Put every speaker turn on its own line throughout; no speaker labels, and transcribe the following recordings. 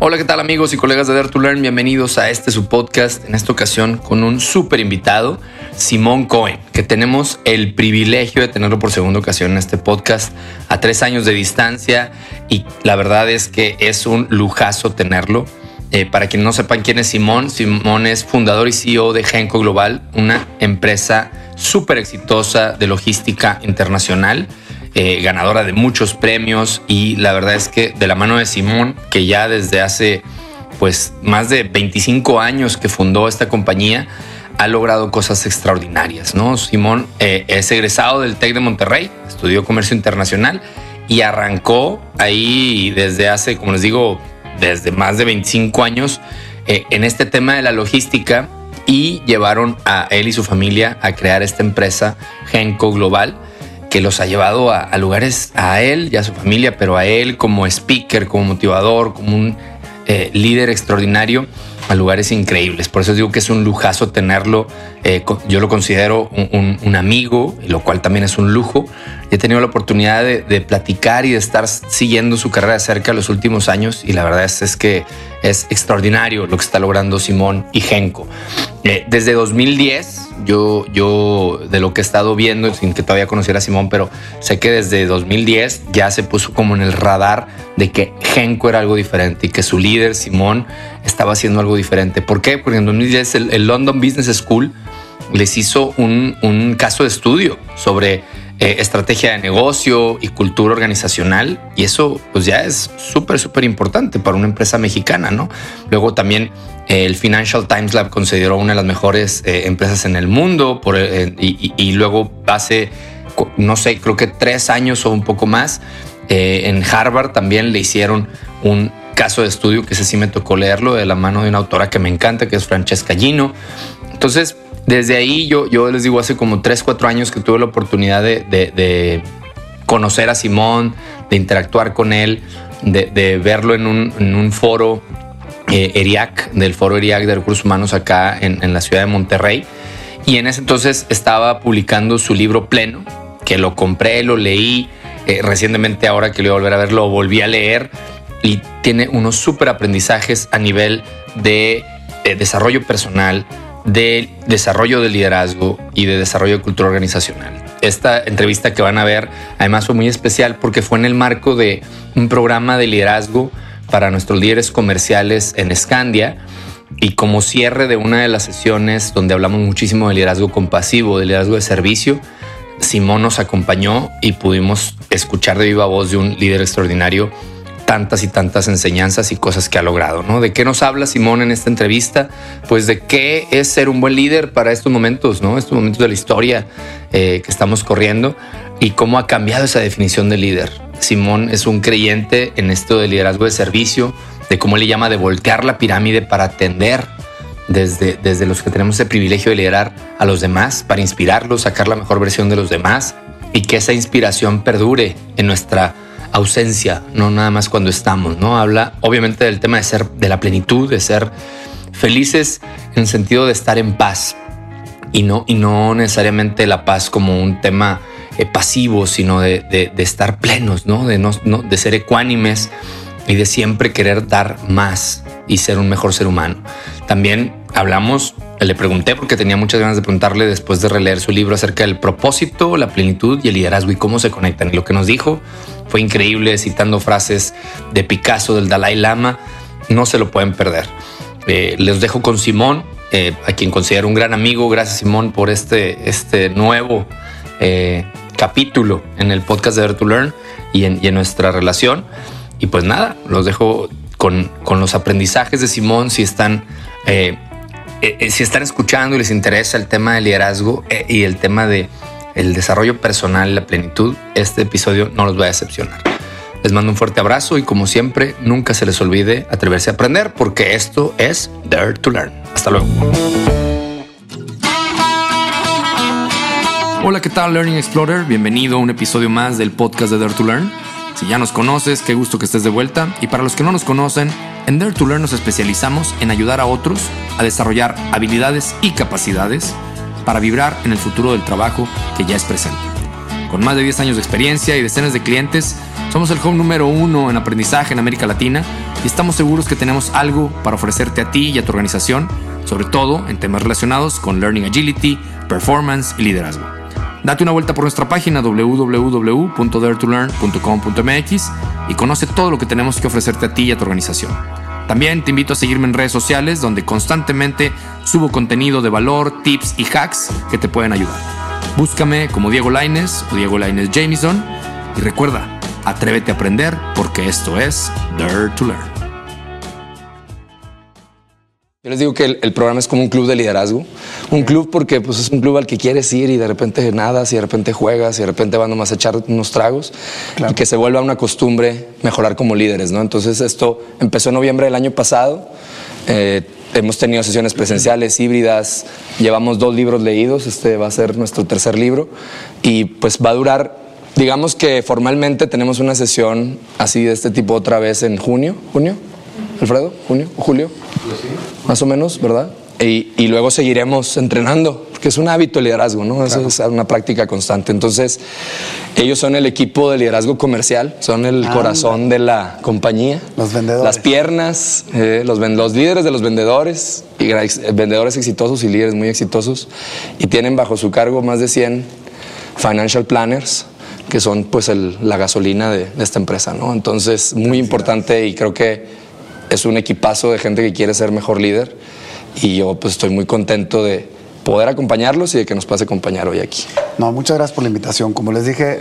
Hola, ¿qué tal amigos y colegas de Dare to Learn? Bienvenidos a este su podcast, en esta ocasión con un súper invitado, Simón Cohen, que tenemos el privilegio de tenerlo por segunda ocasión en este podcast a tres años de distancia y la verdad es que es un lujazo tenerlo. Eh, para quienes no sepan quién es Simón, Simón es fundador y CEO de Genco Global, una empresa súper exitosa de logística internacional eh, ganadora de muchos premios y la verdad es que de la mano de Simón, que ya desde hace pues más de 25 años que fundó esta compañía, ha logrado cosas extraordinarias, ¿no? Simón eh, es egresado del TEC de Monterrey, estudió comercio internacional y arrancó ahí desde hace, como les digo, desde más de 25 años eh, en este tema de la logística y llevaron a él y su familia a crear esta empresa Genco Global que los ha llevado a, lugares, a él y a su familia, pero a él como speaker, como motivador, como un eh, líder extraordinario, a lugares increíbles. Por eso digo que es un lujazo tenerlo. Eh, yo lo considero un, amigo, lo cual también es un lujo. He tenido la oportunidad de, platicar y de estar siguiendo su carrera de cerca los últimos años y la verdad es, que es extraordinario lo que está logrando Simón y Genco. Eh, desde 2010 yo, yo de lo que he estado viendo, sin que todavía conociera a Simón, pero sé que desde 2010 ya se puso como en el radar de que Genco era algo diferente y que su líder, Simón, estaba haciendo algo diferente. ¿Por qué? Porque en 2010 el, London Business School les hizo un, un caso de estudio sobre eh, estrategia de negocio y cultura organizacional. Y eso pues ya es súper, súper importante para una empresa mexicana, ¿no? Luego también el Financial Times Lab consideró una de las mejores eh, empresas en el mundo por, y, luego hace, no sé, creo que tres años o un poco más, en Harvard también le hicieron un caso de estudio que ese sí me tocó leerlo de la mano de una autora que me encanta, que es Francesca Gino. Entonces, desde ahí yo, yo les digo, hace como 3, 4 años que tuve la oportunidad de, conocer a Simón, de interactuar con él, de, verlo en un, foro eh, ERIAC, del foro ERIAC de recursos humanos acá en, la ciudad de Monterrey. Y en ese entonces estaba publicando su libro pleno, que lo compré, lo leí. Eh, recientemente, ahora que lo voy a volver a ver, lo volví a leer y tiene unos súper aprendizajes a nivel de eh, desarrollo personal, de desarrollo de liderazgo y de desarrollo de cultura organizacional. Esta entrevista que van a ver además fue muy especial porque fue en el marco de un programa de liderazgo para nuestros líderes comerciales en Scandia y como cierre de una de las sesiones donde hablamos muchísimo de liderazgo compasivo, de liderazgo de servicio, Simón nos acompañó y pudimos escuchar de viva voz de un líder extraordinario tantas y tantas enseñanzas y cosas que ha logrado, ¿no? ¿De qué nos habla Simón en esta entrevista? Pues de qué es ser un buen líder para estos momentos, ¿no? Estos momentos de la historia eh, que estamos corriendo y cómo ha cambiado esa definición de líder. Simón es un creyente en esto de liderazgo de servicio, de cómo le llama de voltear la pirámide para atender desde, desde los que tenemos el privilegio de liderar a los demás, para inspirarlos, sacar la mejor versión de los demás y que esa inspiración perdure en nuestra ausencia, no nada más cuando estamos, ¿no? Habla obviamente del tema de ser, de la plenitud, de ser felices en el sentido de estar en paz y no, y no necesariamente la paz como un tema eh, pasivo, sino de, estar plenos, ¿no? De, no, de ser ecuánimes y de siempre querer dar más y ser un mejor ser humano. También hablamos, le pregunté porque tenía muchas ganas de preguntarle después de releer su libro acerca del propósito, la plenitud y el liderazgo y cómo se conectan. Y lo que nos dijo fue increíble, citando frases de Picasso, del Dalai Lama. No se lo pueden perder. Eh, les dejo con Simón, eh, a quien considero un gran amigo. Gracias, Simón, por este, este nuevo capítulo en el podcast de Dare to Learn y en, y en, nuestra relación. Y pues nada, los dejo con, con los aprendizajes de Simón. Si están, si están escuchando y les interesa el tema de liderazgo y el tema de el desarrollo personal, la plenitud, este episodio no los va a decepcionar. Les mando un fuerte abrazo y como siempre, nunca se les olvide atreverse a aprender porque esto es Dare to Learn. Hasta luego. Hola, ¿qué tal Learning Explorer? Bienvenido a un episodio más del podcast de Dare to Learn. Si ya nos conoces, qué gusto que estés de vuelta. Y para los que no nos conocen, en Dare to Learn nos especializamos en ayudar a otros a desarrollar habilidades y capacidades para vibrar en el futuro del trabajo que ya es presente. Con más de 10 años de experiencia y decenas de clientes, somos el home número uno en aprendizaje en América Latina y estamos seguros que tenemos algo para ofrecerte a ti y a tu organización, sobre todo en temas relacionados con Learning Agility, Performance y Liderazgo. Date una vuelta por nuestra página www.daretolearn.com.mx y conoce todo lo que tenemos que ofrecerte a ti y a tu organización. También te invito a seguirme en redes sociales donde constantemente subo contenido de valor, tips y hacks que te pueden ayudar. Búscame como Diego Laines o Diego Laines Jameson y recuerda, atrévete a aprender porque esto es Dare to Learn.
Yo les digo que el, programa es como un club de liderazgo. Un club porque pues, es un club al que quieres ir y de repente nadas y de repente juegas y de repente van nomás a echar unos tragos y que se vuelva una costumbre mejorar como líderes. ¿no? Entonces esto empezó en noviembre del año pasado. Eh, hemos tenido sesiones presenciales, híbridas, llevamos dos libros leídos, este va a ser nuestro tercer libro y pues va a durar, digamos que formalmente tenemos una sesión así de este tipo otra vez en junio, junio, Alfredo, junio, julio, más o menos, ¿verdad? Y, luego seguiremos entrenando, porque es un hábito de liderazgo, ¿no? Es una práctica constante. Entonces, ellos son el equipo de liderazgo comercial, son el corazón de la compañía.
Los vendedores.
Las piernas, eh, los, los líderes de los vendedores, y vendedores exitosos y líderes muy exitosos. Y tienen bajo su cargo más de 100 financial planners que son pues la gasolina de, de, esta empresa, ¿no? Entonces, muy importante y creo que es un equipazo de gente que quiere ser mejor líder y yo pues estoy muy contento de poder acompañarlos y de que nos pase acompañar hoy aquí.
No, muchas gracias por la invitación. Como les dije,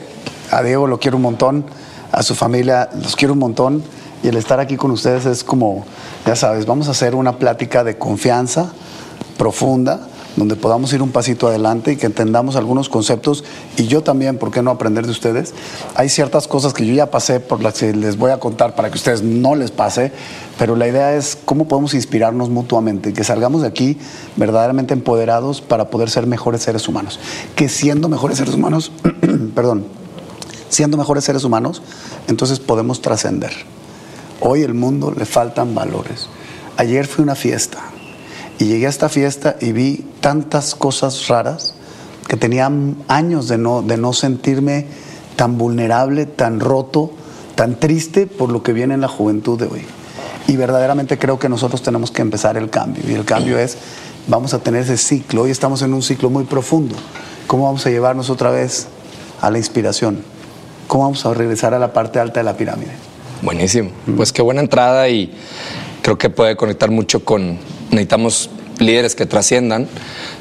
a Diego lo quiero un montón, a su familia los quiero un montón y el estar aquí con ustedes es como, ya sabes, vamos a hacer una plática de confianza profunda donde podamos ir un pasito adelante y que entendamos algunos conceptos y yo también, ¿por qué no aprender de ustedes? Hay ciertas cosas que yo ya pasé por las que les voy a contar para que ustedes no les pase, pero la idea es cómo podemos inspirarnos mutuamente, que salgamos de aquí verdaderamente empoderados para poder ser mejores seres humanos. Que siendo mejores seres humanos, perdón, siendo mejores seres humanos, entonces podemos trascender. Hoy el mundo le faltan valores. Ayer fue una fiesta y llegué a esta fiesta y vi tantas cosas raras que tenía años de no, de no sentirme tan vulnerable, tan roto, tan triste por lo que viene en la juventud de hoy. Y verdaderamente creo que nosotros tenemos que empezar el cambio. Y el cambio es, vamos a tener ese ciclo. Hoy estamos en un ciclo muy profundo. ¿Cómo vamos a llevarnos otra vez a la inspiración? ¿Cómo vamos a regresar a la parte alta de la pirámide?
Buenísimo. Pues qué buena entrada y creo que puede conectar mucho con necesitamos líderes que trasciendan.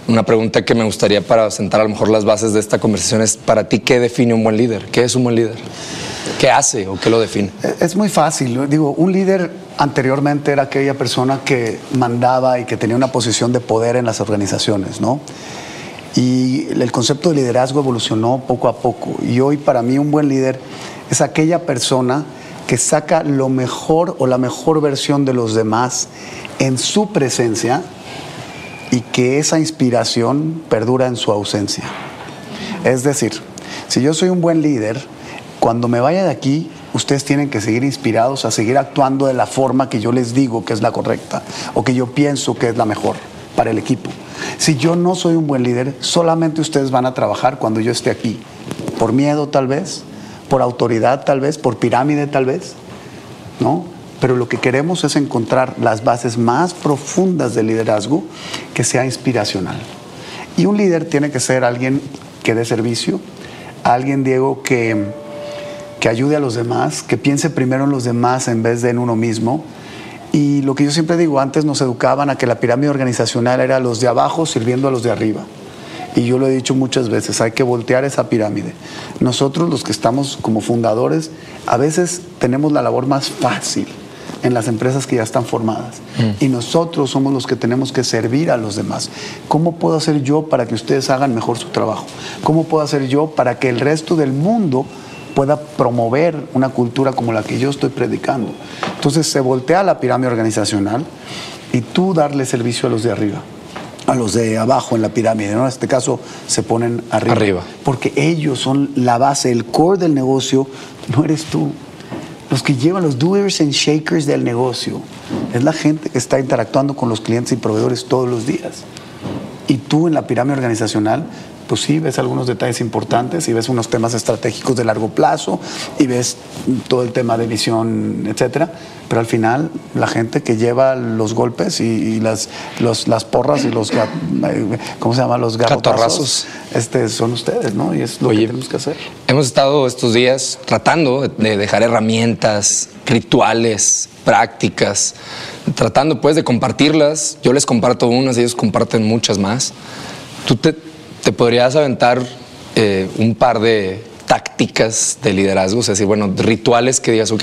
Una pregunta que me gustaría para sentar a lo mejor las bases de esta conversación es, para ti, ¿qué define un buen líder? ¿Qué es un buen líder? ¿Qué hace o qué lo define?
Es muy fácil. Digo, un líder anteriormente era aquella persona que mandaba y que tenía una posición de poder en las organizaciones, ¿no? Y el concepto de liderazgo evolucionó poco a poco. Y hoy para mí un buen líder es aquella persona que saca lo mejor o la mejor versión de los demás en su presencia y que esa inspiración perdura en su ausencia. Es decir, si yo soy un buen líder, cuando me vaya de aquí, ustedes tienen que seguir inspirados a seguir actuando de la forma que yo les digo que es la correcta o que yo pienso que es la mejor para el equipo. Si yo no soy un buen líder, solamente ustedes van a trabajar cuando yo esté aquí. Por miedo tal vez, por autoridad tal vez, por pirámide tal vez, ¿no? Pero lo que queremos es encontrar las bases más profundas del liderazgo que sea inspiracional. Y un líder tiene que ser alguien que dé servicio, alguien, Diego, que, que ayude a los demás, que piense primero en los demás en vez de en uno mismo. Y lo que yo siempre digo, antes nos educaban a que la pirámide organizacional era los de abajo sirviendo a los de arriba. Y yo lo he dicho muchas veces, hay que voltear esa pirámide. Nosotros los que estamos como fundadores, a veces tenemos la labor más fácil en las empresas que ya están formadas. Mm. Y nosotros somos los que tenemos que servir a los demás. ¿Cómo puedo hacer yo para que ustedes hagan mejor su trabajo? ¿Cómo puedo hacer yo para que el resto del mundo pueda promover una cultura como la que yo estoy predicando? Entonces se voltea la pirámide organizacional y tú darle servicio a los de arriba a los de abajo en la pirámide, ¿no? En este caso se ponen arriba.
Arriba.
Porque ellos son la base, el core del negocio, no eres tú. Los que llevan los doers and shakers del negocio es la gente que está interactuando con los clientes y proveedores todos los días. Y tú en la pirámide organizacional pues sí, ves algunos detalles importantes y ves unos temas estratégicos de largo plazo y ves todo el tema de visión, etcétera. Pero al final, la gente que lleva los golpes y, las, las porras y los, ¿cómo se llama? Los garrotazos, este, son ustedes, ¿no? Y es lo que tenemos que hacer.
Hemos estado estos días tratando de dejar herramientas, rituales, prácticas, tratando pues de compartirlas. Yo les comparto unas, ellos comparten muchas más. Tú te, te podrías aventar eh, un par de tácticas de liderazgo, es decir, bueno, rituales que digas, ok,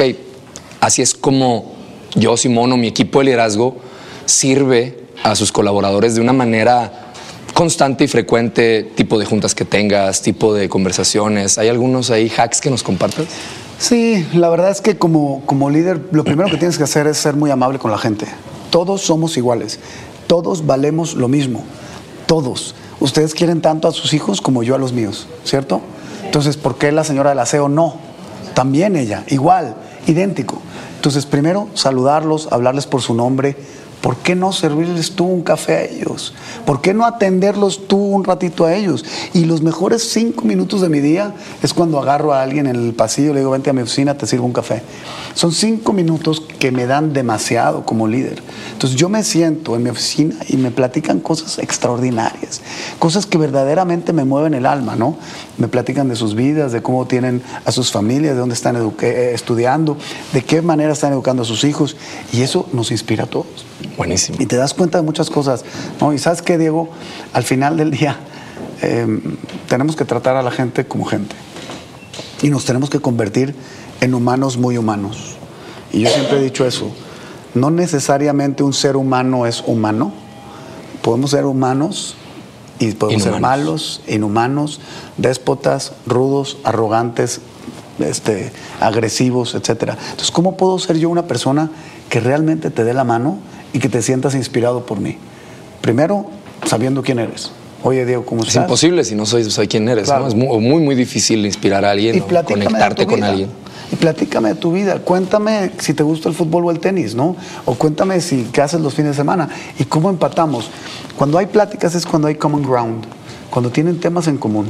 así es como yo, Simón, o mi equipo de liderazgo sirve a sus colaboradores de una manera constante y frecuente, tipo de juntas que tengas, tipo de conversaciones. ¿Hay algunos ahí hacks que nos compartas?
Sí, la verdad es que como, como líder, lo primero que tienes que hacer es ser muy amable con la gente. Todos somos iguales, todos valemos lo mismo, todos. Ustedes quieren tanto a sus hijos como yo a los míos, ¿cierto? Entonces, ¿por qué la señora del aseo no? También ella, igual, idéntico. Entonces, primero, saludarlos, hablarles por su nombre, ¿Por qué no servirles tú un café a ellos? ¿Por qué no atenderlos tú un ratito a ellos? Y los mejores cinco minutos de mi día es cuando agarro a alguien en el pasillo le digo, vente a mi oficina, te sirvo un café. Son cinco minutos que me dan demasiado como líder. Entonces yo me siento en mi oficina y me platican cosas extraordinarias, cosas que verdaderamente me mueven el alma, ¿no? Me platican de sus vidas, de cómo tienen a sus familias, de dónde están eh, estudiando, de qué manera están educando a sus hijos. Y eso nos inspira a todos.
Buenísimo.
Y te das cuenta de muchas cosas. ¿no? Y sabes qué, Diego, al final del día em, tenemos que tratar a la gente como gente. Y nos tenemos que convertir en humanos muy humanos. Y yo siempre he dicho eso. No necesariamente un ser humano es humano. Podemos ser humanos y podemos ser malos, inhumanos, déspotas, rudos, arrogantes, este, agresivos, etc. Entonces, ¿cómo puedo ser yo una persona que realmente te dé la mano y que te sientas inspirado por mí. Primero, sabiendo quién eres. Oye, Diego, ¿cómo estás?
Es imposible si no soy, soy quién eres. Es muy, muy, difícil inspirar a alguien o conectarte con alguien.
Y platícame de tu vida. Cuéntame si te gusta el fútbol o el tenis, ¿no? O cuéntame si qué haces los fines de semana y cómo empatamos. Cuando hay pláticas es cuando hay common ground, cuando tienen temas en común.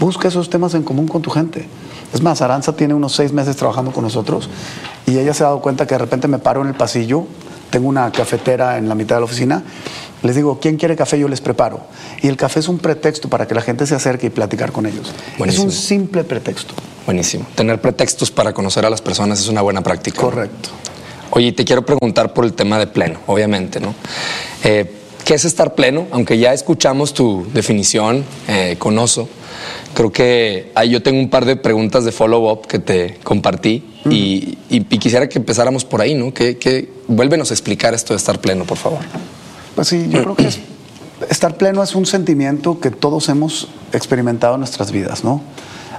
Busca esos temas en común con tu gente. Es más, Aranza tiene unos seis meses trabajando con nosotros y ella se ha dado cuenta que de repente me paro en el pasillo tengo una cafetera en la mitad de la oficina, les digo, ¿quién quiere café? Yo les preparo. Y el café es un pretexto para que la gente se acerque y platicar con ellos. Es un simple pretexto.
Buenísimo. Tener pretextos para conocer a las personas es una buena práctica.
Correcto.
Oye, te quiero preguntar por el tema de pleno, obviamente, ¿no? Eh, ¿Qué es estar pleno? Aunque ya escuchamos tu definición eh, con oso, creo que ahí yo tengo un par de preguntas de follow-up que te compartí y, quisiera que empezáramos por ahí, ¿no? Que, vuélvenos a explicar esto de estar pleno, por favor.
Pues sí, yo creo que estar pleno es un sentimiento que todos hemos experimentado en nuestras vidas, ¿no?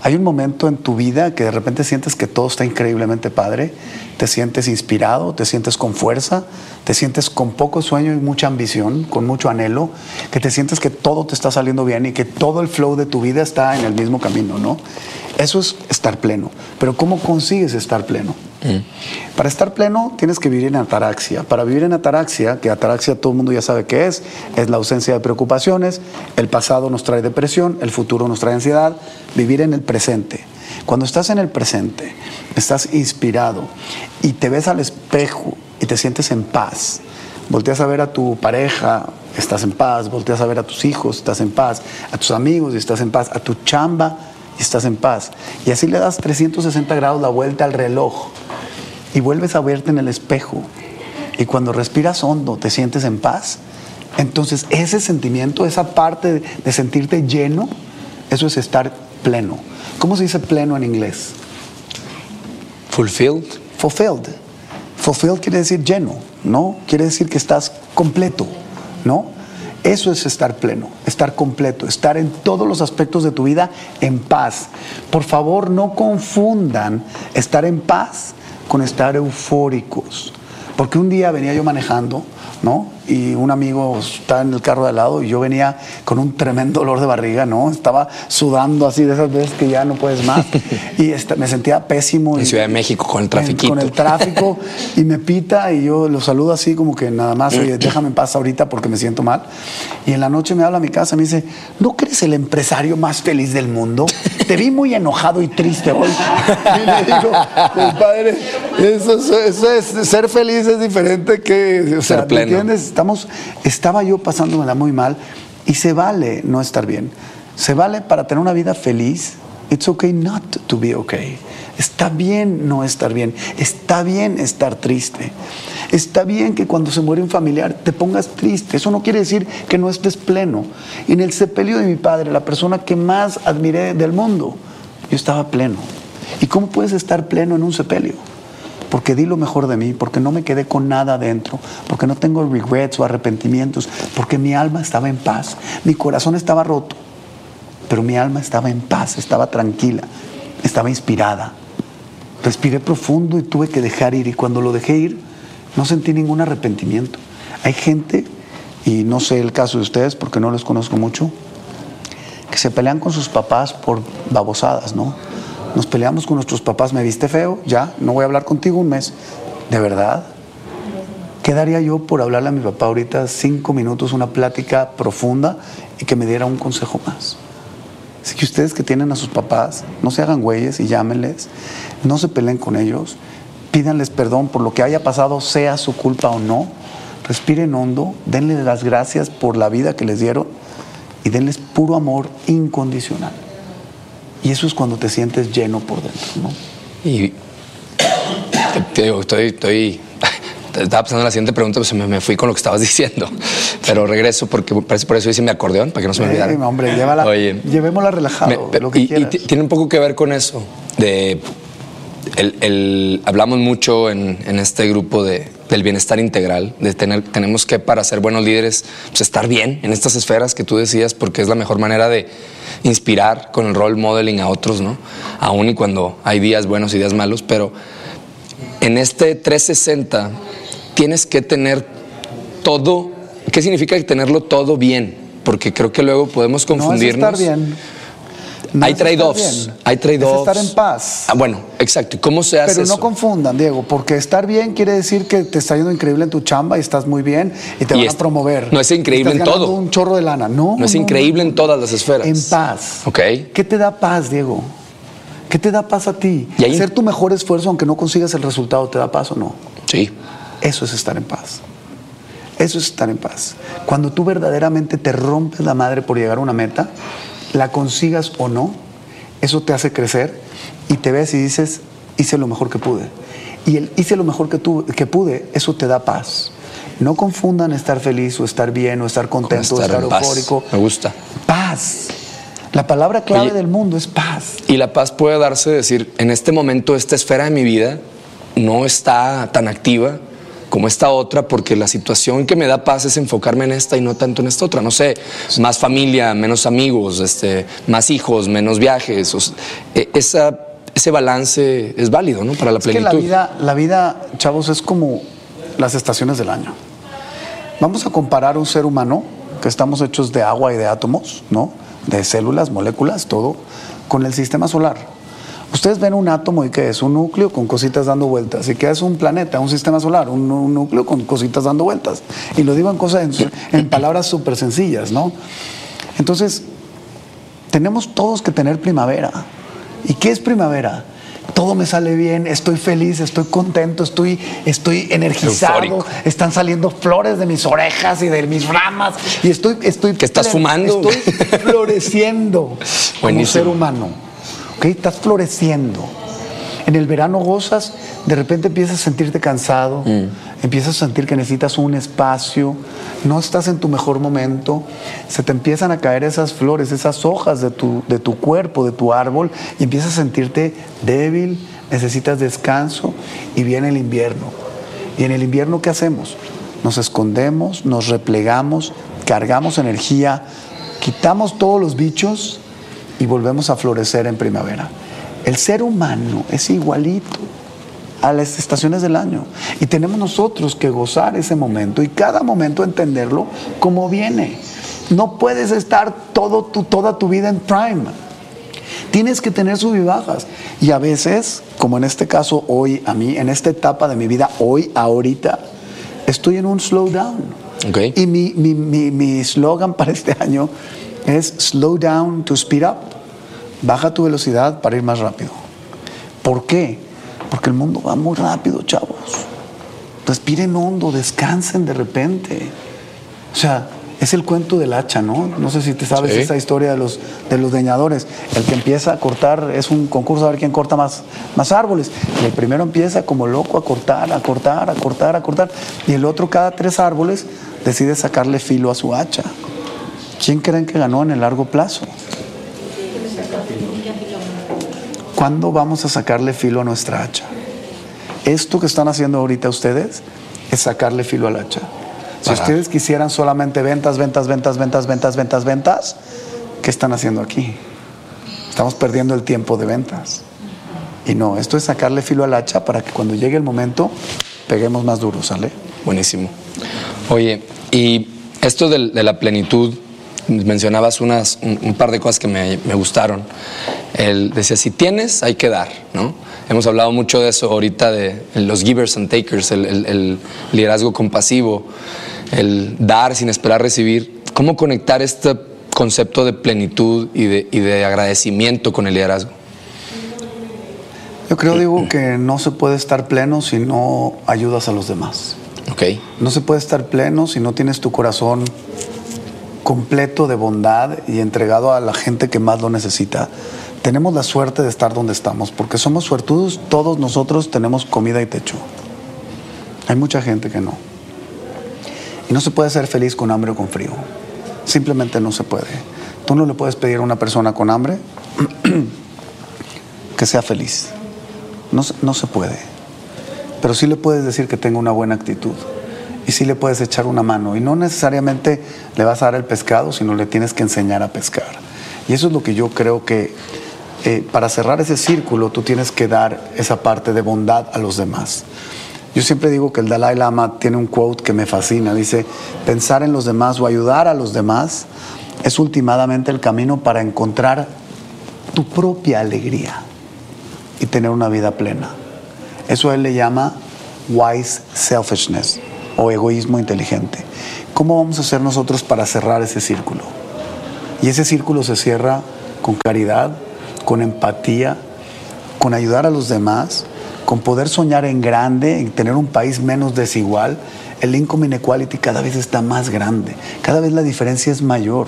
Hay un momento en tu vida que de repente sientes que todo está increíblemente padre, te sientes inspirado, te sientes con fuerza, te sientes con poco sueño y mucha ambición, con mucho anhelo, que te sientes que todo te está saliendo bien y que todo el flow de tu vida está en el mismo camino, ¿no? Eso es estar pleno. Pero ¿cómo consigues estar pleno? Para estar pleno tienes que vivir en ataraxia. Para vivir en ataraxia, que ataraxia todo el mundo ya sabe qué es, es la ausencia de preocupaciones, el pasado nos trae depresión, el futuro nos trae ansiedad, vivir en el presente. Cuando estás en el presente, estás inspirado y te ves al espejo y te sientes en paz. Volteas a ver a tu pareja, estás en paz, volteas a ver a tus hijos, estás en paz, a tus amigos estás en paz, a tu chamba y estás en paz. Y así le das 360 grados la vuelta al reloj y vuelves a verte en el espejo. Y cuando respiras hondo, te sientes en paz. Entonces ese sentimiento, esa parte de sentirte lleno, eso es estar pleno. ¿Cómo se dice pleno en inglés?
Fulfilled.
Fulfilled. Fulfilled quiere decir lleno, ¿no? Quiere decir que estás completo, ¿no? Eso es estar pleno, estar completo, estar en todos los aspectos de tu vida en paz. Por favor, no confundan estar en paz con estar eufóricos. Porque un día venía yo manejando, ¿no? Y un amigo estaba en el carro de al lado y yo venía con un tremendo dolor de barriga, ¿no? Estaba sudando así de esas veces que ya no puedes más. y esta- me sentía pésimo.
En
y-
Ciudad de México, con el trafiquito.
Con el tráfico. y me pita y yo lo saludo así como que nada más, oye, déjame en paz ahorita porque me siento mal. Y en la noche me habla a mi casa y me dice, ¿no eres el empresario más feliz del mundo? Te vi muy enojado y triste hoy. Y le digo, compadre, eso, es- eso es, ser feliz es diferente que, o sea, ¿me
pleno.
entiendes? Estamos, estaba yo pasándomela muy mal y se vale no estar bien. Se vale para tener una vida feliz. It's okay not to be okay. Está bien no estar bien. Está bien estar triste. Está bien que cuando se muere un familiar te pongas triste. Eso no quiere decir que no estés pleno. En el sepelio de mi padre, la persona que más admiré del mundo, yo estaba pleno. ¿Y cómo puedes estar pleno en un sepelio? porque di lo mejor de mí, porque no me quedé con nada adentro, porque no tengo regrets o arrepentimientos, porque mi alma estaba en paz, mi corazón estaba roto, pero mi alma estaba en paz, estaba tranquila, estaba inspirada. Respiré profundo y tuve que dejar ir, y cuando lo dejé ir, no sentí ningún arrepentimiento. Hay gente, y no sé el caso de ustedes porque no los conozco mucho, que se pelean con sus papás por babosadas, ¿no? Nos peleamos con nuestros papás, me viste feo, ya, no voy a hablar contigo un mes. ¿De verdad? ¿Qué daría yo por hablarle a mi papá ahorita cinco minutos, una plática profunda y que me diera un consejo más? Así que ustedes que tienen a sus papás, no se hagan güeyes y llámenles, no se peleen con ellos, pídanles perdón por lo que haya pasado, sea su culpa o no, respiren hondo, denle las gracias por la vida que les dieron y denles puro amor incondicional. Y eso es cuando te sientes lleno por dentro, ¿no?
Y te, digo, estoy, estoy, estaba pensando en la siguiente pregunta, pues me, me fui con lo que estabas diciendo. Pero regreso porque parece por eso hice mi acordeón, para que no se me olvidara.
Eh, hombre, llévala,
Oye,
llevémosla relajado,
me-
lo que
y, y
quieras.
tiene un poco que ver con eso. De el, el- hablamos mucho en, en este grupo de, del bienestar integral, de tener, tenemos que para ser buenos líderes, pues estar bien en estas esferas que tú decías, porque es la mejor manera de inspirar con el role modeling a otros, ¿no? Aún y cuando hay días buenos y días malos, pero en este 360 tienes que tener todo. ¿Qué significa tenerlo todo bien? Porque creo que luego podemos
no es
confundirnos.
estar bien. No
hay trade-offs. Hay trade-offs.
Es estar en paz.
Ah, bueno, exacto. ¿Y cómo se hace
Pero no
eso?
confundan, Diego, porque estar bien quiere decir que te está yendo increíble en tu chamba y estás muy bien y te
Y
van
es-
a promover.
no es increíble
Estás
en todo.
un chorro de lana. No,
No es increíble en todas las esferas.
En paz.
Ok.
¿Qué te da paz, Diego? ¿Qué te da paz a ti?
Y
Hacer tu mejor esfuerzo aunque no consigas el resultado, ¿te da paz o no?
Sí.
Eso es estar en paz. Eso es estar en paz. Cuando tú verdaderamente te rompes la madre por llegar a una meta, la consigas o no, eso te hace crecer y te ves y dices, hice lo mejor que pude. Y el hice lo mejor que, tu- que pude, eso te da paz. No confundan estar feliz o estar bien o estar contento o
estar
eufórico.
Me gusta.
Paz. La palabra clave
Oye,
del mundo es paz.
Y la paz puede darse, decir, en este momento esta esfera de mi vida no está tan activa como esta otra, porque la situación que me da paz es enfocarme en esta y no tanto en esta otra. No sé, más familia, menos amigos, este, más hijos, menos viajes. o sea, e- esa, ese balance es válido, ¿no? Para la
Es que la vida, la vida, chavos, es como las estaciones del año. Vamos a comparar un ser humano, que estamos hechos de agua y de átomos, ¿no? De células, moléculas, todo, con el sistema solar. Ustedes ven un átomo y qué es un núcleo con cositas dando vueltas. ¿Y qué es un planeta, un sistema solar? Un, un núcleo con cositas dando vueltas. Y lo digo en cosas, en, en palabras súper sencillas, ¿no? Entonces, tenemos todos que tener primavera. ¿Y qué es primavera? Todo me sale bien, estoy feliz, estoy contento, estoy, estoy energizado,
Eufórico.
están saliendo flores de mis orejas y de mis ramas y estoy, estoy
¿Qué estás fumando?
Estoy floreciendo como ser humano. ¿Ok? Estás floreciendo. En el verano gozas, de repente empiezas a sentirte cansado,
Mm.
empiezas a sentir que necesitas un espacio, no estás en tu mejor momento, se te empiezan a caer esas flores, esas hojas de tu, de tu cuerpo, de tu árbol, y empiezas a sentirte débil, necesitas descanso, y viene el invierno. Y en el invierno, ¿qué hacemos? Nos escondemos, nos replegamos, cargamos energía, quitamos todos los bichos y volvemos a florecer en primavera. El ser humano es igualito a las estaciones del año. Y tenemos nosotros que gozar ese momento y cada momento entenderlo como viene. No puedes estar todo tu, toda tu vida en prime. Tienes que tener sus bajas. Y a veces, como en este caso hoy, a mí, en esta etapa de mi vida, hoy, ahorita, estoy en un slowdown.
Okay.
Y mi, mi, mi, mi slogan para este año es slow down to speed up. Baja tu velocidad para ir más rápido. ¿Por qué? Porque el mundo va muy rápido, chavos. Respiren hondo, descansen de repente. O sea, es el cuento del hacha, ¿no? No sé si te sabes
Sí.
esa historia de los, de los leñadores. El que empieza a cortar es un concurso a ver quién corta más, más árboles. Y el primero empieza como loco a cortar, a cortar, a cortar, a cortar. Y el otro, cada tres árboles, decide sacarle filo a su hacha. ¿Quién creen que ganó en el largo plazo? ¿Cuándo vamos a sacarle filo a nuestra hacha? Esto que están haciendo ahorita ustedes es sacarle filo al hacha. Si ustedes quisieran solamente ventas, ventas, ventas, ventas, ventas, ventas, ventas, ¿qué están haciendo aquí? Estamos perdiendo el tiempo de ventas. Y no, esto es sacarle filo al hacha para que cuando llegue el momento peguemos más duro, ¿sale?
Buenísimo. Oye, y esto del- de, la plenitud, mencionabas unas, un, un par de cosas que me, me gustaron. El, decía, si tienes, hay que dar, ¿no? Hemos hablado mucho de eso ahorita, de los givers and takers, el, el- el liderazgo compasivo, el dar sin esperar recibir. ¿Cómo conectar este concepto de plenitud y de, y de agradecimiento con el liderazgo?
Yo creo, digo, que no se puede estar pleno si no ayudas a los demás.
Ok,
No se puede estar pleno si no tienes tu corazón completo de bondad y entregado a la gente que más lo necesita. Tenemos la suerte de estar donde estamos, porque somos suertudos, todos nosotros tenemos comida y techo. Hay mucha gente que no. Y no se puede ser feliz con hambre o con frío. Simplemente no se puede. Tú no le puedes pedir a una persona con hambre que sea feliz. No, no se puede. Pero sí le puedes decir que tenga una buena actitud. Y sí le puedes echar una mano. Y no necesariamente le vas a dar el pescado, sino le tienes que enseñar a pescar. Y eso es lo que yo creo que eh, para cerrar ese círculo tú tienes que dar esa parte de bondad a los demás. Yo siempre digo que el Dalai Lama tiene un quote que me fascina. Dice, pensar en los demás o ayudar a los demás es ultimadamente el camino para encontrar tu propia alegría y tener una vida plena. Eso él le llama wise selfishness o egoísmo inteligente. ¿Cómo vamos a hacer nosotros para cerrar ese círculo? Y ese círculo se cierra con caridad, con empatía, con ayudar a los demás, con poder soñar en grande, en tener un país menos desigual. El income inequality cada vez está más grande, cada vez la diferencia es mayor.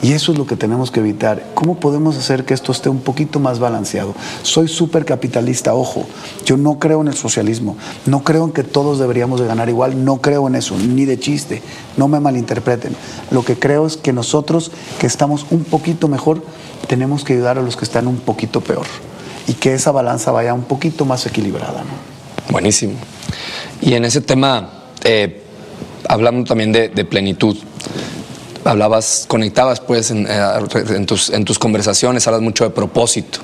Y eso es lo que tenemos que evitar. ¿Cómo podemos hacer que esto esté un poquito más balanceado? Soy súper capitalista, ojo. Yo no creo en el socialismo. No creo en que todos deberíamos de ganar igual. No creo en eso, ni de chiste. No me malinterpreten. Lo que creo es que nosotros, que estamos un poquito mejor, tenemos que ayudar a los que están un poquito peor. Y que esa balanza vaya un poquito más equilibrada.
Buenísimo. Y en ese tema, eh, hablando también de plenitud, hablabas, conectabas pues en, eh, en tus, en tus conversaciones, hablas mucho de propósito.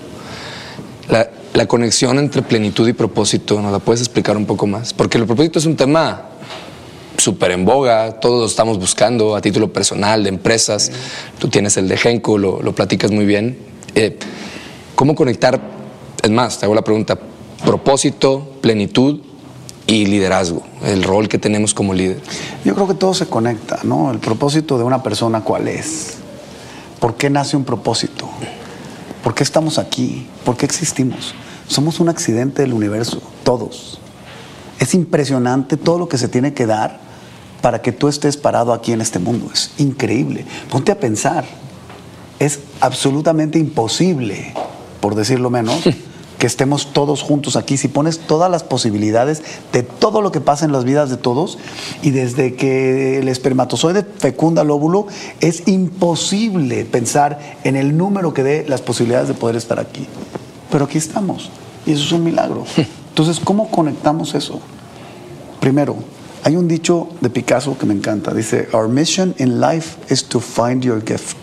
La, la conexión entre plenitud y propósito, ¿nos la puedes explicar un poco más? Porque el propósito es un tema súper en boga, todos lo estamos buscando a título personal, de empresas. Tú tienes el de Genco, lo, lo platicas muy bien. Eh, ¿Cómo conectar? Es más, te hago la pregunta, propósito, plenitud y liderazgo, el rol que tenemos como líder.
Yo creo que todo se conecta, ¿no? El propósito de una persona, ¿cuál es? ¿Por qué nace un propósito? ¿Por qué estamos aquí? ¿Por qué existimos? Somos un accidente del universo, todos. Es impresionante todo lo que se tiene que dar para que tú estés parado aquí en este mundo. Es increíble. Ponte a pensar. Es absolutamente imposible, por decirlo menos, que estemos todos juntos aquí. Si pones todas las posibilidades de todo lo que pasa en las vidas de todos, y desde que el espermatozoide fecunda el óvulo, es imposible pensar en el número que dé las posibilidades de poder estar aquí. Pero aquí estamos, y eso es un milagro. Entonces, ¿cómo conectamos eso? Primero, hay un dicho de Picasso que me encanta. Dice, Our mission in life is to find your gift.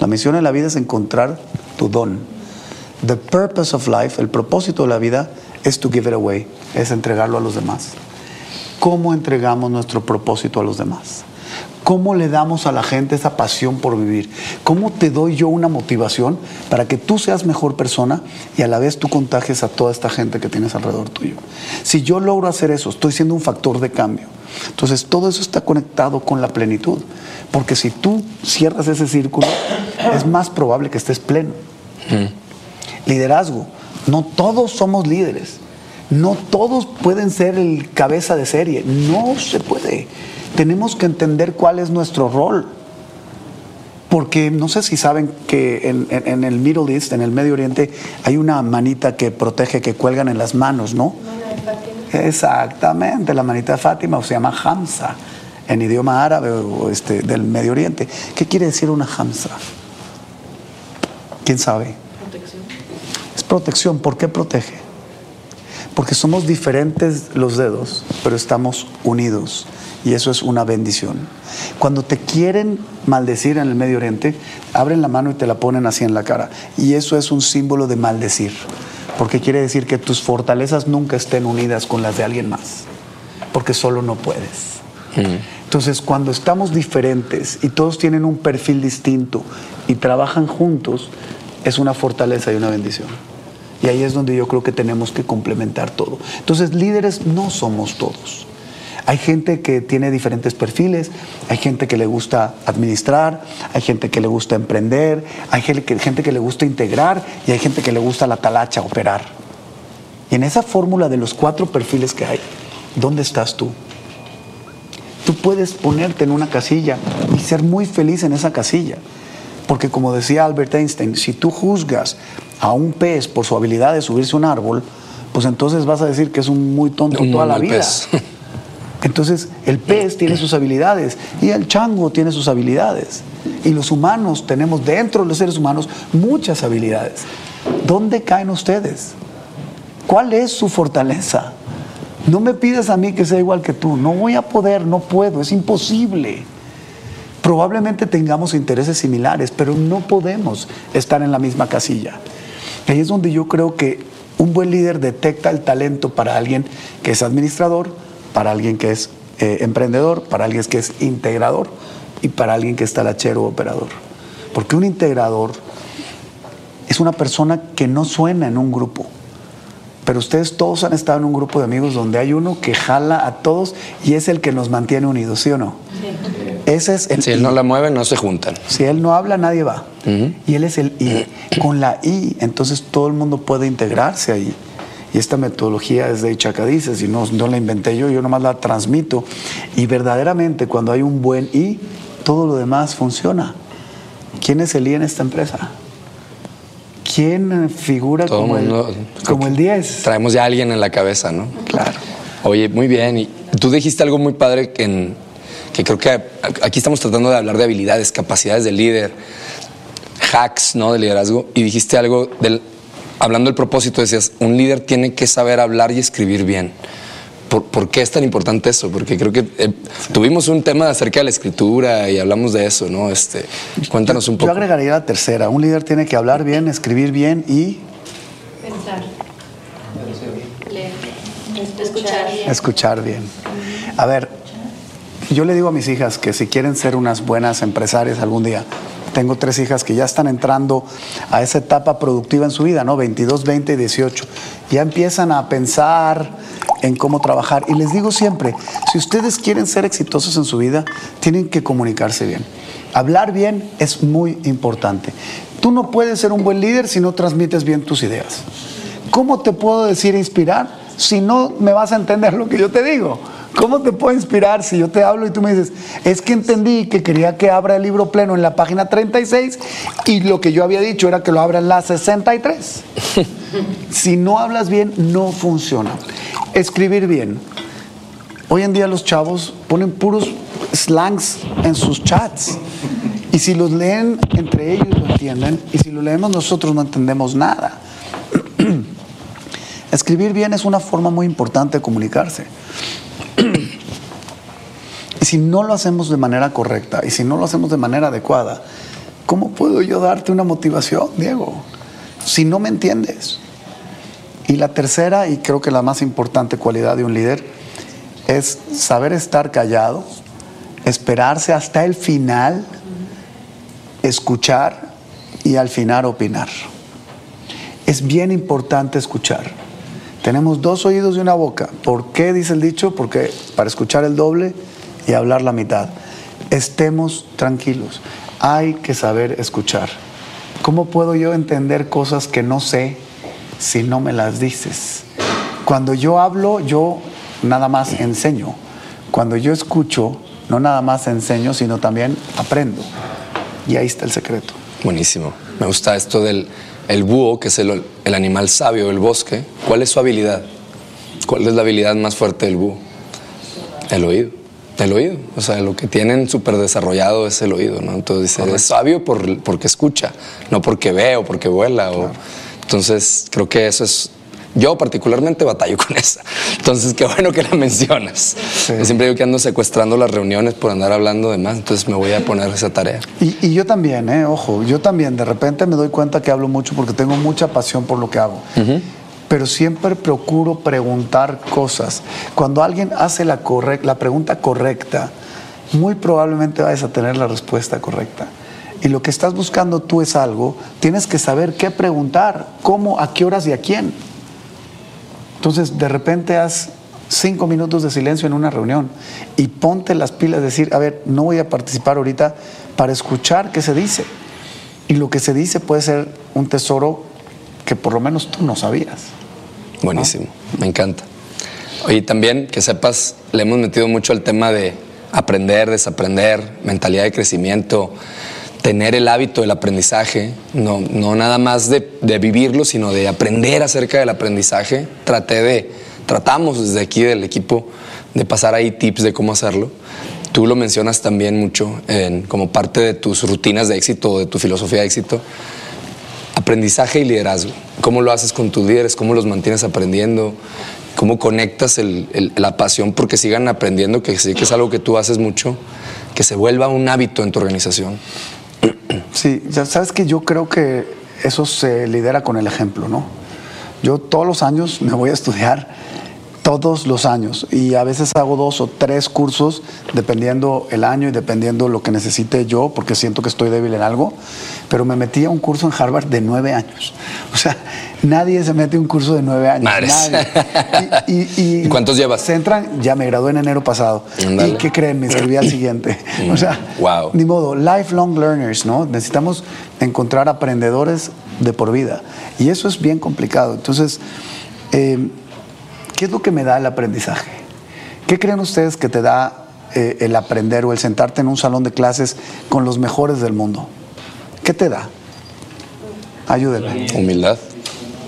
La misión en la vida es encontrar tu don. The purpose of life, el propósito de la vida, es to give it away, es entregarlo a los demás. ¿Cómo entregamos nuestro propósito a los demás? ¿Cómo le damos a la gente esa pasión por vivir? ¿Cómo te doy yo una motivación para que tú seas mejor persona y a la vez tú contagies a toda esta gente que tienes alrededor tuyo? Si yo logro hacer eso, estoy siendo un factor de cambio. Entonces todo eso está conectado con la plenitud. Porque si tú cierras ese círculo, es más probable que estés pleno. Liderazgo. No todos somos líderes. No todos pueden ser el cabeza de serie. No se puede. Tenemos que entender cuál es nuestro rol. Porque no sé si saben que en, el Middle East, en el Medio Oriente, hay una manita que protege, que cuelgan en las manos, ¿no? Exactamente, la manita de Fátima, o se llama Hamza, en idioma árabe este, del Medio Oriente. ¿Qué quiere decir una Hamza? ¿Quién sabe? Protección. ¿Por qué protege? Porque somos diferentes los dedos, pero estamos unidos. Y eso es una bendición. Cuando te quieren maldecir en el Medio Oriente, abren la mano y te la ponen así en la cara. Y eso es un símbolo de maldecir. Porque quiere decir que tus fortalezas nunca estén unidas con las de alguien más. Porque solo no puedes. Mm. Entonces, cuando estamos diferentes y todos tienen un perfil distinto y trabajan juntos, es una fortaleza y una bendición. Y ahí es donde yo creo que tenemos que complementar todo. Entonces, líderes no somos todos. Hay gente que tiene diferentes perfiles, hay gente que le gusta administrar, hay gente que le gusta emprender, hay gente que le gusta integrar y hay gente que le gusta la talacha, operar. Y en esa fórmula de los cuatro perfiles que hay, ¿dónde estás tú? Tú puedes ponerte en una casilla y ser muy feliz en esa casilla. Porque como decía Albert Einstein, si tú juzgas a un pez por su habilidad de subirse a un árbol, pues entonces vas a decir que es un muy tonto toda la vida. Entonces, el pez tiene sus habilidades y el chango tiene sus habilidades. Y los humanos tenemos dentro de los seres humanos muchas habilidades. ¿Dónde caen ustedes? ¿Cuál es su fortaleza? No me pides a mí que sea igual que tú. No voy a poder, no puedo, es imposible. Probablemente tengamos intereses similares, pero no podemos estar en la misma casilla. Ahí es donde yo creo que un buen líder detecta el talento para alguien que es administrador, para alguien que es eh, emprendedor, para alguien que es integrador y para alguien que es talachero o operador. Porque un integrador es una persona que no suena en un grupo. Pero ustedes todos han estado en un grupo de amigos donde hay uno que jala a todos y es el que nos mantiene unidos, ¿sí o no? Ese es el
Si él no la mueve, no se juntan.
Si él no habla, nadie va. Y él es el I. Con la I, entonces todo el mundo puede integrarse ahí. Y esta metodología es de Ichacadices y no, no la inventé yo, yo nomás la transmito. Y verdaderamente cuando hay un buen I, todo lo demás funciona. ¿Quién es el I en esta empresa? ¿Quién figura como, el, como el 10?
Traemos ya a alguien en la cabeza, ¿no?
Claro.
Oye, muy bien. Y tú dijiste algo muy padre que, que creo que aquí estamos tratando de hablar de habilidades, capacidades de líder, hacks, ¿no? De liderazgo. Y dijiste algo del hablando del propósito, decías, un líder tiene que saber hablar y escribir bien. ¿Por, qué es tan importante eso? Porque creo que eh, tuvimos un tema acerca de la escritura y hablamos de eso, ¿no? Este, cuéntanos un poco.
Yo agregaría la tercera. Un líder tiene que hablar bien, escribir bien y...
Pensar. Leer. Escuchar bien.
Escuchar bien. A ver, yo le digo a mis hijas que si quieren ser unas buenas empresarias algún día, tengo tres hijas que ya están entrando a esa etapa productiva en su vida, ¿no? 22, 20 y 18. Ya empiezan a pensar en cómo trabajar. Y les digo siempre, si ustedes quieren ser exitosos en su vida, tienen que comunicarse bien. Hablar bien es muy importante. Tú no puedes ser un buen líder si no transmites bien tus ideas. ¿Cómo te puedo decir inspirar si no me vas a entender lo que yo te digo? ¿Cómo te puedo inspirar si yo te hablo y tú me dices, es que entendí que quería que abra el libro pleno en la página 36 y lo que yo había dicho era que lo abra en la 63? si no hablas bien, no funciona. Escribir bien. Hoy en día los chavos ponen puros slangs en sus chats. Y si los leen entre ellos lo entienden, y si lo leemos nosotros no entendemos nada. Escribir bien es una forma muy importante de comunicarse. y si no lo hacemos de manera correcta y si no lo hacemos de manera adecuada, ¿cómo puedo yo darte una motivación, Diego? Si no me entiendes. Y la tercera, y creo que la más importante cualidad de un líder, es saber estar callado, esperarse hasta el final, escuchar y al final opinar. Es bien importante escuchar. Tenemos dos oídos y una boca. ¿Por qué dice el dicho? Porque para escuchar el doble y hablar la mitad. Estemos tranquilos. Hay que saber escuchar. ¿Cómo puedo yo entender cosas que no sé si no me las dices? Cuando yo hablo, yo nada más enseño. Cuando yo escucho, no nada más enseño, sino también aprendo. Y ahí está el secreto.
Buenísimo. Me gusta esto del el búho, que es el, el animal sabio del bosque. ¿Cuál es su habilidad? ¿Cuál es la habilidad más fuerte del búho? El oído. El oído. O sea, lo que tienen súper desarrollado es el oído, ¿no? Entonces dice, es sabio por, porque escucha, no porque ve o porque vuela. O, entonces, creo que eso es yo particularmente batallo con esa. Entonces, qué bueno que la mencionas. siempre digo que ando secuestrando las reuniones por andar hablando de más, entonces me voy a poner esa tarea.
Y, yo también, ¿eh? ojo, yo también de repente me doy cuenta que hablo mucho porque tengo mucha pasión por lo que hago. Pero siempre procuro preguntar cosas. Cuando alguien hace la, la pregunta correcta, muy probablemente vayas a tener la respuesta correcta y lo que estás buscando tú es algo, tienes que saber qué preguntar, cómo, a qué horas y a quién. Entonces, de repente haz cinco minutos de silencio en una reunión y ponte las pilas, decir, a ver, no voy a participar ahorita para escuchar qué se dice. Y lo que se dice puede ser un tesoro que por lo menos tú no sabías.
Buenísimo, me encanta. Oye, también que sepas, le hemos metido mucho al tema de aprender, desaprender, mentalidad de crecimiento, tener el hábito del aprendizaje, no, no nada más de, vivirlo, sino de aprender acerca del aprendizaje. Traté de, tratamos desde aquí del equipo de pasar ahí tips de cómo hacerlo. Tú lo mencionas también mucho en, como parte de tus rutinas de éxito de tu filosofía de éxito. Aprendizaje y liderazgo. ¿Cómo lo haces con tus líderes? ¿Cómo los mantienes aprendiendo? ¿Cómo conectas la pasión porque sigan aprendiendo? Que sí que es algo que tú haces mucho, que se vuelva un hábito en tu organización.
Sí, ya sabes que yo creo que eso se lidera con el ejemplo, ¿no? Yo todos los años me voy a estudiar, todos los años, y a veces hago dos o tres cursos, dependiendo el año y dependiendo lo que necesite yo, porque siento que estoy débil en algo, pero me metí a un curso en Harvard de nueve años. O sea, nadie se mete a un curso de nueve años. Nadie.
Y, cuántos llevas?
Se entran, ya me gradué en enero pasado. ¿Y qué creen? Me inscribí al siguiente. o sea,
wow.
ni modo, lifelong learners, ¿no? Necesitamos encontrar aprendedores de por vida. Y eso es bien complicado. Entonces, eh, ¿qué es lo que me da el aprendizaje? ¿Qué creen ustedes que te da eh, el aprender o el sentarte en un salón de clases con los mejores del mundo? ¿Qué te da? Ayúdenme.
Humildad.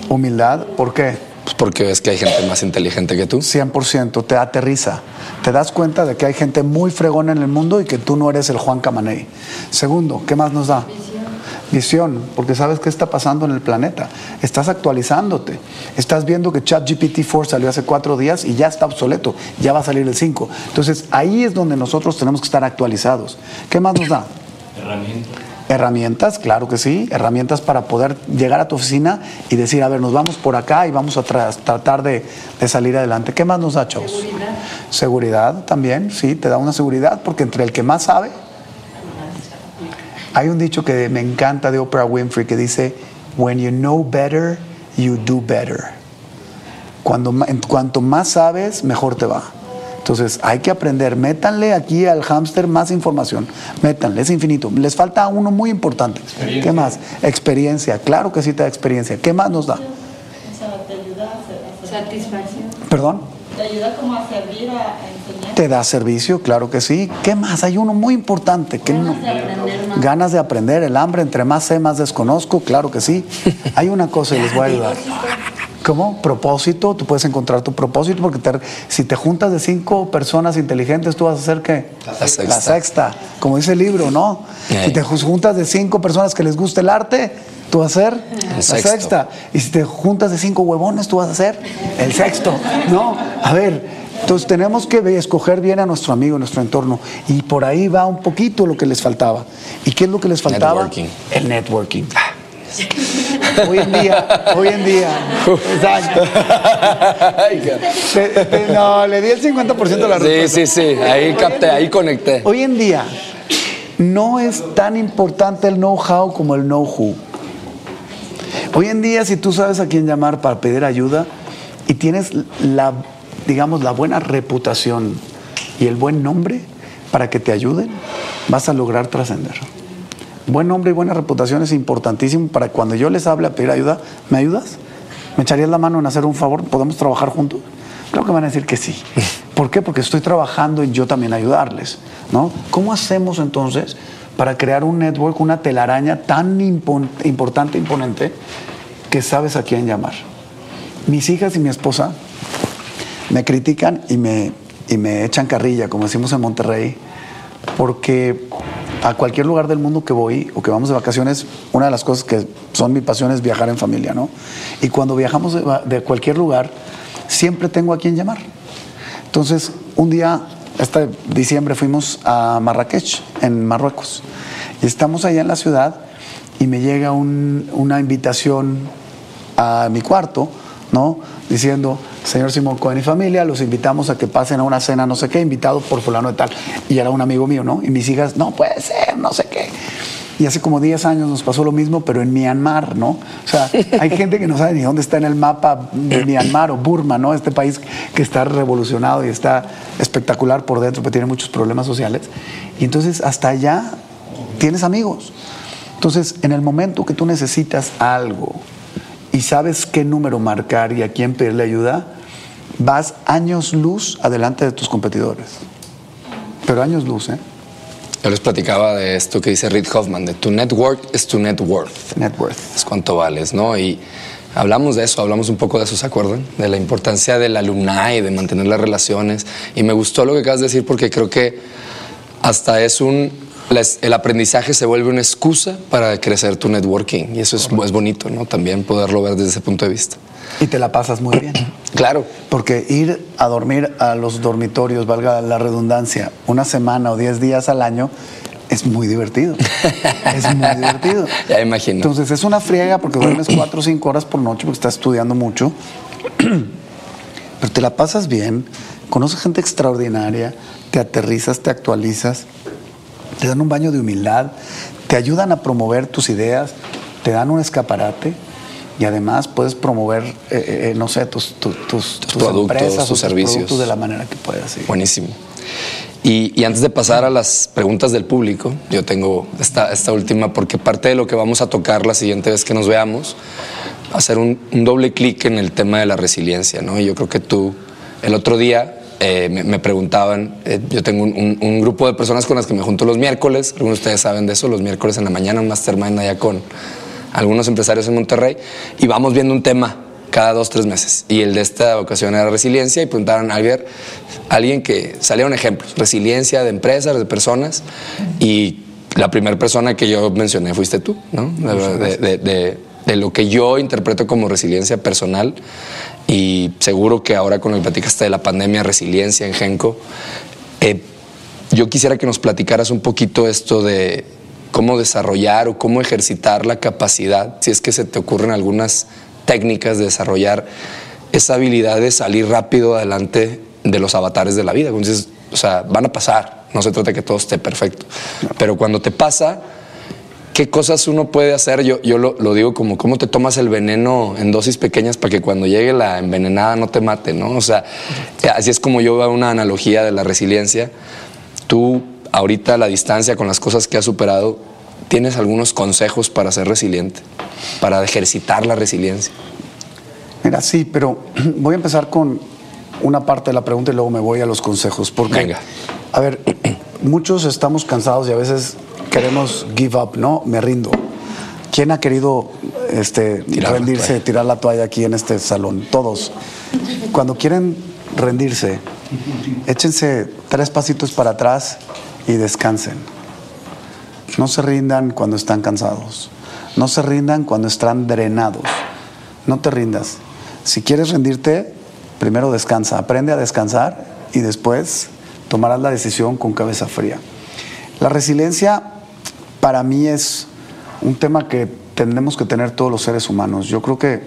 Humildad, ¿por qué?
Pues porque ves que hay gente más inteligente que tú.
100%, te aterriza. Te das cuenta de que hay gente muy fregona en el mundo y que tú no eres el Juan Camaney. Segundo, ¿qué más nos da? Visión, porque sabes qué está pasando en el planeta. Estás actualizándote. Estás viendo que ChatGPT 4 salió hace cuatro días y ya está obsoleto. Ya va a salir el 5. Entonces ahí es donde nosotros tenemos que estar actualizados. ¿Qué más nos da?
Herramientas.
Herramientas, claro que sí, herramientas para poder llegar a tu oficina y decir, a ver, nos vamos por acá y vamos a tratar de, salir adelante. ¿Qué más nos da, chavos?
Seguridad.
Seguridad también, sí, te da una seguridad, porque entre el que más sabe, hay un dicho que me encanta de Oprah Winfrey que dice, when you know better, you do better. Cuando, en cuanto más sabes, mejor te va. Entonces hay que aprender. Métanle aquí al hámster más información. Métanle, es infinito. Les falta uno muy importante. ¿Qué más? Experiencia. Claro que sí te da experiencia. ¿Qué más nos da?
Satisfacción.
¿Perdón?
Te ayuda como a servir, a.
Te da servicio, claro que sí. ¿Qué más? Hay uno muy importante. Que
ganas de aprender más.
Ganas de aprender. El hambre, entre más sé, más desconozco. Claro que sí. Hay una cosa y les voy a ayudar. ¿Cómo? Propósito. Tú puedes encontrar tu propósito porque si te juntas de cinco personas inteligentes, tú vas a hacer qué?
La sexta.
La sexta. Como dice el libro, ¿no? Si te juntas de cinco personas que les gusta el arte, tú vas a ser la sexta. Y si te juntas de cinco huevones, tú vas a ser el sexto. No, a ver. Entonces tenemos que escoger bien a nuestro amigo, nuestro entorno. Y por ahí va un poquito lo que les faltaba. ¿Y qué es lo que les faltaba?
Networking.
El networking.
millones.
Hoy en día, hoy en día. Exacto. No, le di el 50% de la
Sí,
respuesta.
sí, sí, ahí capté, ahí conecté.
Hoy en día no es tan importante el know-how como el know-who. Hoy en día, si tú sabes a quién llamar para pedir ayuda y tienes la, digamos, la buena reputación y el buen nombre para que te ayuden, vas a lograr trascender. Buen nombre y buena reputación es importantísimo para cuando yo les hable a pedir ayuda, ¿me ayudas? ¿Me echarías la mano en hacer un favor? ¿Podemos trabajar juntos? Creo que van a decir que sí. ¿Por qué? Porque estoy trabajando en yo también ayudarles. ¿no? ¿Cómo hacemos entonces para crear un network, una telaraña tan impon- importante, imponente, que sabes a quién llamar? Mis hijas y mi esposa me critican y me, y me echan carrilla, como decimos en Monterrey, porque a cualquier lugar del mundo que voy o que vamos de vacaciones, una de las cosas que son mi pasión es viajar en familia, ¿no? Y cuando viajamos de, cualquier lugar, siempre tengo a quien llamar. Entonces, un día, este diciembre, fuimos a Marrakech, en Marruecos. Y estamos allá en la ciudad y me llega un- una invitación a mi cuarto, ¿no? Diciendo, señor Simón Cohen y familia, los invitamos a que pasen a una cena, no sé qué, invitado por fulano de tal. Y era un amigo mío, ¿no? Y mis hijas, no puede ser, no sé qué. Y hace como 10 años nos pasó lo mismo, pero en Myanmar, ¿no? O sea, hay gente que no sabe ni dónde está en el mapa de Myanmar o Burma, ¿no? Este país que está revolucionado y está espectacular por dentro, pero tiene muchos problemas sociales. Y entonces hasta allá tienes amigos. Entonces, en el momento que tú necesitas algo y sabes qué número marcar y a quién pedirle ayuda, vas años luz adelante de tus competidores. Pero años luz, ¿eh?
Yo les platicaba de esto que dice Reid Hoffman, de tu network es tu net worth.
Net worth.
es cuánto vales, ¿no? Y hablamos de eso, hablamos un poco de eso, ¿se acuerdan? De la importancia del alumni, de mantener las relaciones. Y me gustó lo que acabas de decir porque creo que hasta es un... El aprendizaje se vuelve una excusa para crecer tu networking y eso es, es bonito, ¿no? También poderlo ver desde ese punto de vista.
Y te la pasas muy bien.
Claro,
Porque ir a dormir a los dormitorios, valga la redundancia, una semana o 10 días al año es muy divertido. es muy divertido.
Ya imagino.
Entonces es una friega porque duermes 4 o 5 horas por noche porque estás estudiando mucho. Pero te la pasas bien, conoces gente extraordinaria, te aterrizas, te actualizas, te dan un baño de humildad, te ayudan a promover tus ideas, te dan un escaparate y además puedes promover, eh, eh, no sé, tus, tu- tus, tus
productos,
empresas
tus servicios.
productos de la manera que puedas. sí.
Buenísimo. Y, y antes de pasar a las preguntas del público, yo tengo esta, esta última, porque parte de lo que vamos a tocar la siguiente vez que nos veamos, ser un, un doble clic en el tema de la resiliencia, ¿no? Y yo creo que tú, el otro día, eh, me, me preguntaban, eh, yo tengo un, un- un grupo de personas con las que me junto los miércoles, algunos de ustedes saben de eso, los miércoles en la mañana, un mastermind allá con algunos empresarios en Monterrey, y vamos viendo un tema cada dos, tres meses. Y el de esta ocasión era resiliencia y preguntaron a alguien, alguien que salieron ejemplos, resiliencia de empresas, de personas, y la primera persona que yo mencioné fuiste tú, ¿no? De, de- de- de lo que yo interpreto como resiliencia personal y seguro que ahora con el que platicaste de la pandemia, resiliencia en Genco, eh, yo quisiera que nos platicaras un poquito esto de cómo desarrollar o cómo ejercitar la capacidad, si es que se te ocurren algunas técnicas de desarrollar esa habilidad de salir rápido adelante de los avatares de la vida. Dices, o sea, van a pasar, no se trata de que todo esté perfecto, pero cuando te pasa, ¿qué cosas uno puede hacer? Yo, yo lo, lo digo como cómo te tomas el veneno en dosis pequeñas para que cuando llegue la envenenada no te mate, ¿no? O sea, así es como yo veo una analogía de la resiliencia. Tú, ahorita a la distancia, con las cosas que has superado, ¿tienes algunos consejos para ser resiliente? Para ejercitar la resiliencia.
Mira, sí, pero voy a empezar con una parte de la pregunta y luego me voy a los consejos. Porque,
Venga.
a ver, muchos estamos cansados y a veces queremos give up, ¿no? Me rindo. ¿Quién ha querido este,
Tirar la
rendirse,
toalla.
tirar la toalla aquí en este salón? Todos. Cuando quieren rendirse, échense tres pasitos para atrás y descansen. No se rindan cuando están cansados. No se rindan cuando están drenados. No te rindas. Si quieres rendirte, primero descansa. Aprende a descansar y después tomarás la decisión con cabeza fría. La resiliencia para mí es un tema que tenemos que tener todos los seres humanos. Yo creo que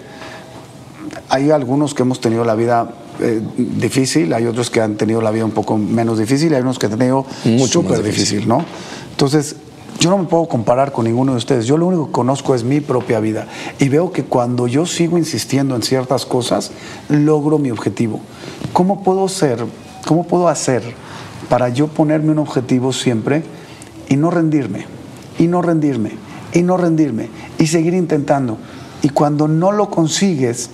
hay algunos que hemos tenido la vida eh, difícil, hay otros que han tenido la vida un poco menos difícil, hay unos que han tenido
Mucho
súper
difícil,
¿no? Entonces, yo no me puedo comparar con ninguno de ustedes. Yo lo único que conozco es mi propia vida. Y veo que cuando yo sigo insistiendo en ciertas cosas, logro mi objetivo. ¿Cómo puedo ser, cómo puedo hacer para yo ponerme un objetivo siempre y no rendirme? Y no rendirme, y no rendirme, y seguir intentando. Y cuando no lo consigues,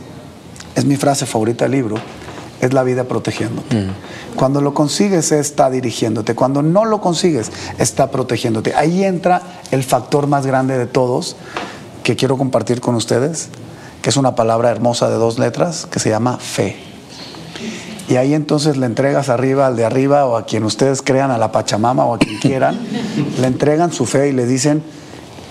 es mi frase favorita del libro, es la vida protegiéndote. Cuando lo consigues está dirigiéndote, cuando no lo consigues está protegiéndote. Ahí entra el factor más grande de todos que quiero compartir con ustedes, que es una palabra hermosa de dos letras que se llama fe. Y ahí entonces le entregas arriba al de arriba o a quien ustedes crean, a la Pachamama o a quien quieran, le entregan su fe y le dicen,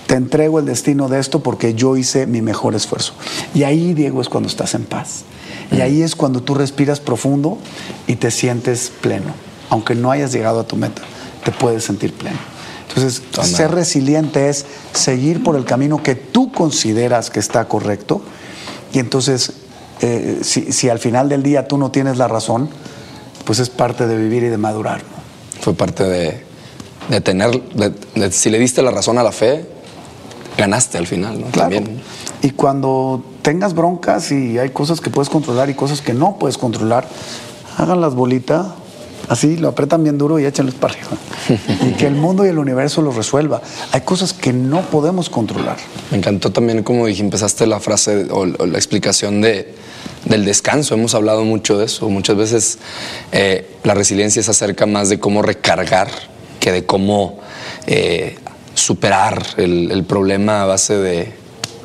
te entrego el destino de esto porque yo hice mi mejor esfuerzo. Y ahí, Diego, es cuando estás en paz. Y ahí es cuando tú respiras profundo y te sientes pleno. Aunque no hayas llegado a tu meta, te puedes sentir pleno. Entonces, ser resiliente es seguir por el camino que tú consideras que está correcto. Y entonces, eh, si, si al final del día tú no tienes la razón, pues es parte de vivir y de madurar. ¿no?
Fue parte de, de tener, de- de- si le diste la razón a la fe, ganaste al final, ¿no?
Claro.
También.
Y cuando tengas broncas y hay cosas que puedes controlar y cosas que no puedes controlar, háganlas bolita, así, lo apretan bien duro y échenles para arriba. y que el mundo y el universo lo resuelva. Hay cosas que no podemos controlar.
Me encantó también como dije, empezaste la frase o, o la explicación de, del descanso. Hemos hablado mucho de eso. Muchas veces eh, la resiliencia se acerca más de cómo recargar que de cómo eh, superar el, el problema a base de,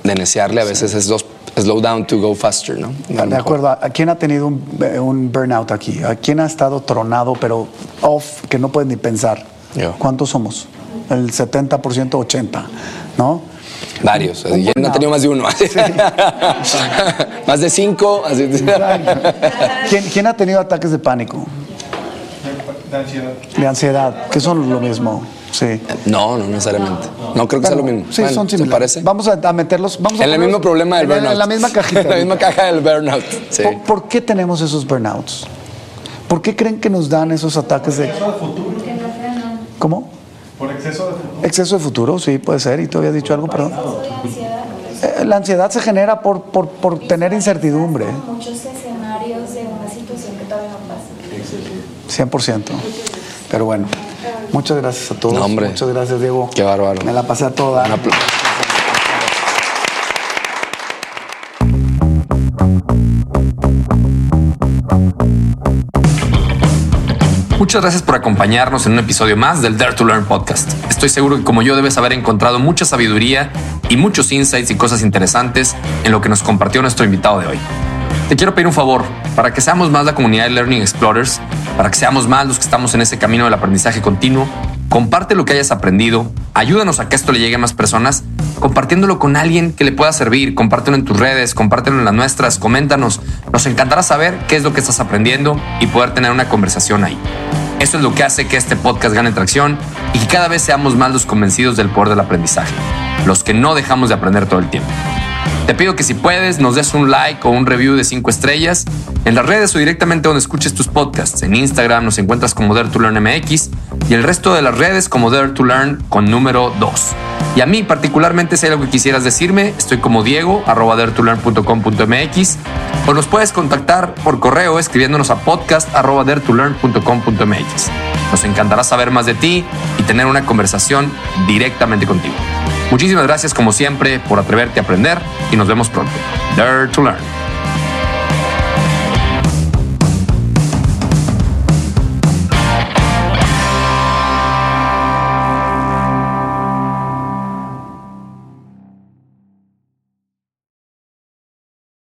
de necearle. A veces es dos, slow down to go faster, ¿no?
De
mejor.
acuerdo, ¿a quién ha tenido un, eh, un burnout aquí? ¿A quién ha estado tronado, pero off, que no puede ni pensar?
Yo.
¿Cuántos somos? El 70%, 80%, ¿no?
Varios.
Un
Y él no ha
burnout.
tenido más de uno. más de cinco. Así.
¿Quién, quién ha tenido ataques de pánico?
De ansiedad.
De ansiedad, que son lo mismo. Sí.
No, no necesariamente. No creo que sea lo mismo.
Sí,
Bueno,
son
¿se
similares.
parece?
Vamos a, a meterlos. Vamos a
En el mismo problema del
en
burnout.
En la misma cajita.
en la misma caja del burnout. Sí.
¿Por, por qué tenemos esos burnouts? ¿Por qué creen que nos dan esos ataques de...
Exceso de futuro.
¿Cómo?
Por exceso de futuro.
Exceso de futuro, sí, puede ser. ¿Y tú habías dicho algo, perdón? Eh, La ansiedad se genera por, por, por tener incertidumbre,
Muchos escenarios de una situación que todavía no pasa.
100%. Pero bueno, muchas gracias a todos.
No, hombre.
Muchas gracias, Diego.
Qué bárbaro.
Me la pasé a toda.
Un aplauso.
Muchas gracias por acompañarnos en un episodio más del Dare to Learn podcast. Estoy seguro que como yo debes haber encontrado mucha sabiduría y muchos insights y cosas interesantes en lo que nos compartió nuestro invitado de hoy. Te quiero pedir un favor, para que seamos más la comunidad de Learning Explorers, para que seamos más los que estamos en ese camino del aprendizaje continuo, comparte lo que hayas aprendido, ayúdanos a que esto le llegue a más personas, compartiéndolo con alguien que le pueda servir, compártelo en tus redes, compártelo en las nuestras, coméntanos. Nos encantará saber qué es lo que estás aprendiendo y poder tener una conversación ahí. Eso es lo que hace que este podcast gane tracción y que cada vez seamos más los convencidos del poder del aprendizaje, los que no dejamos de aprender todo el tiempo. Te pido que si puedes nos des un like o un review de 5 estrellas en las redes o directamente donde escuches tus podcasts. En Instagram nos encuentras como Dare to Learn MX y el resto de las redes como Dare to Learn con número 2. Y a mí particularmente si hay algo que quisieras decirme, estoy como Diego arroba daretolearn.com.mx o nos puedes contactar por correo escribiéndonos a podcast arroba daretolearn.com.mx. Nos encantará saber más de ti y tener una conversación directamente contigo. Muchísimas gracias como siempre por atreverte a aprender y nos vemos pronto. Dare to Learn.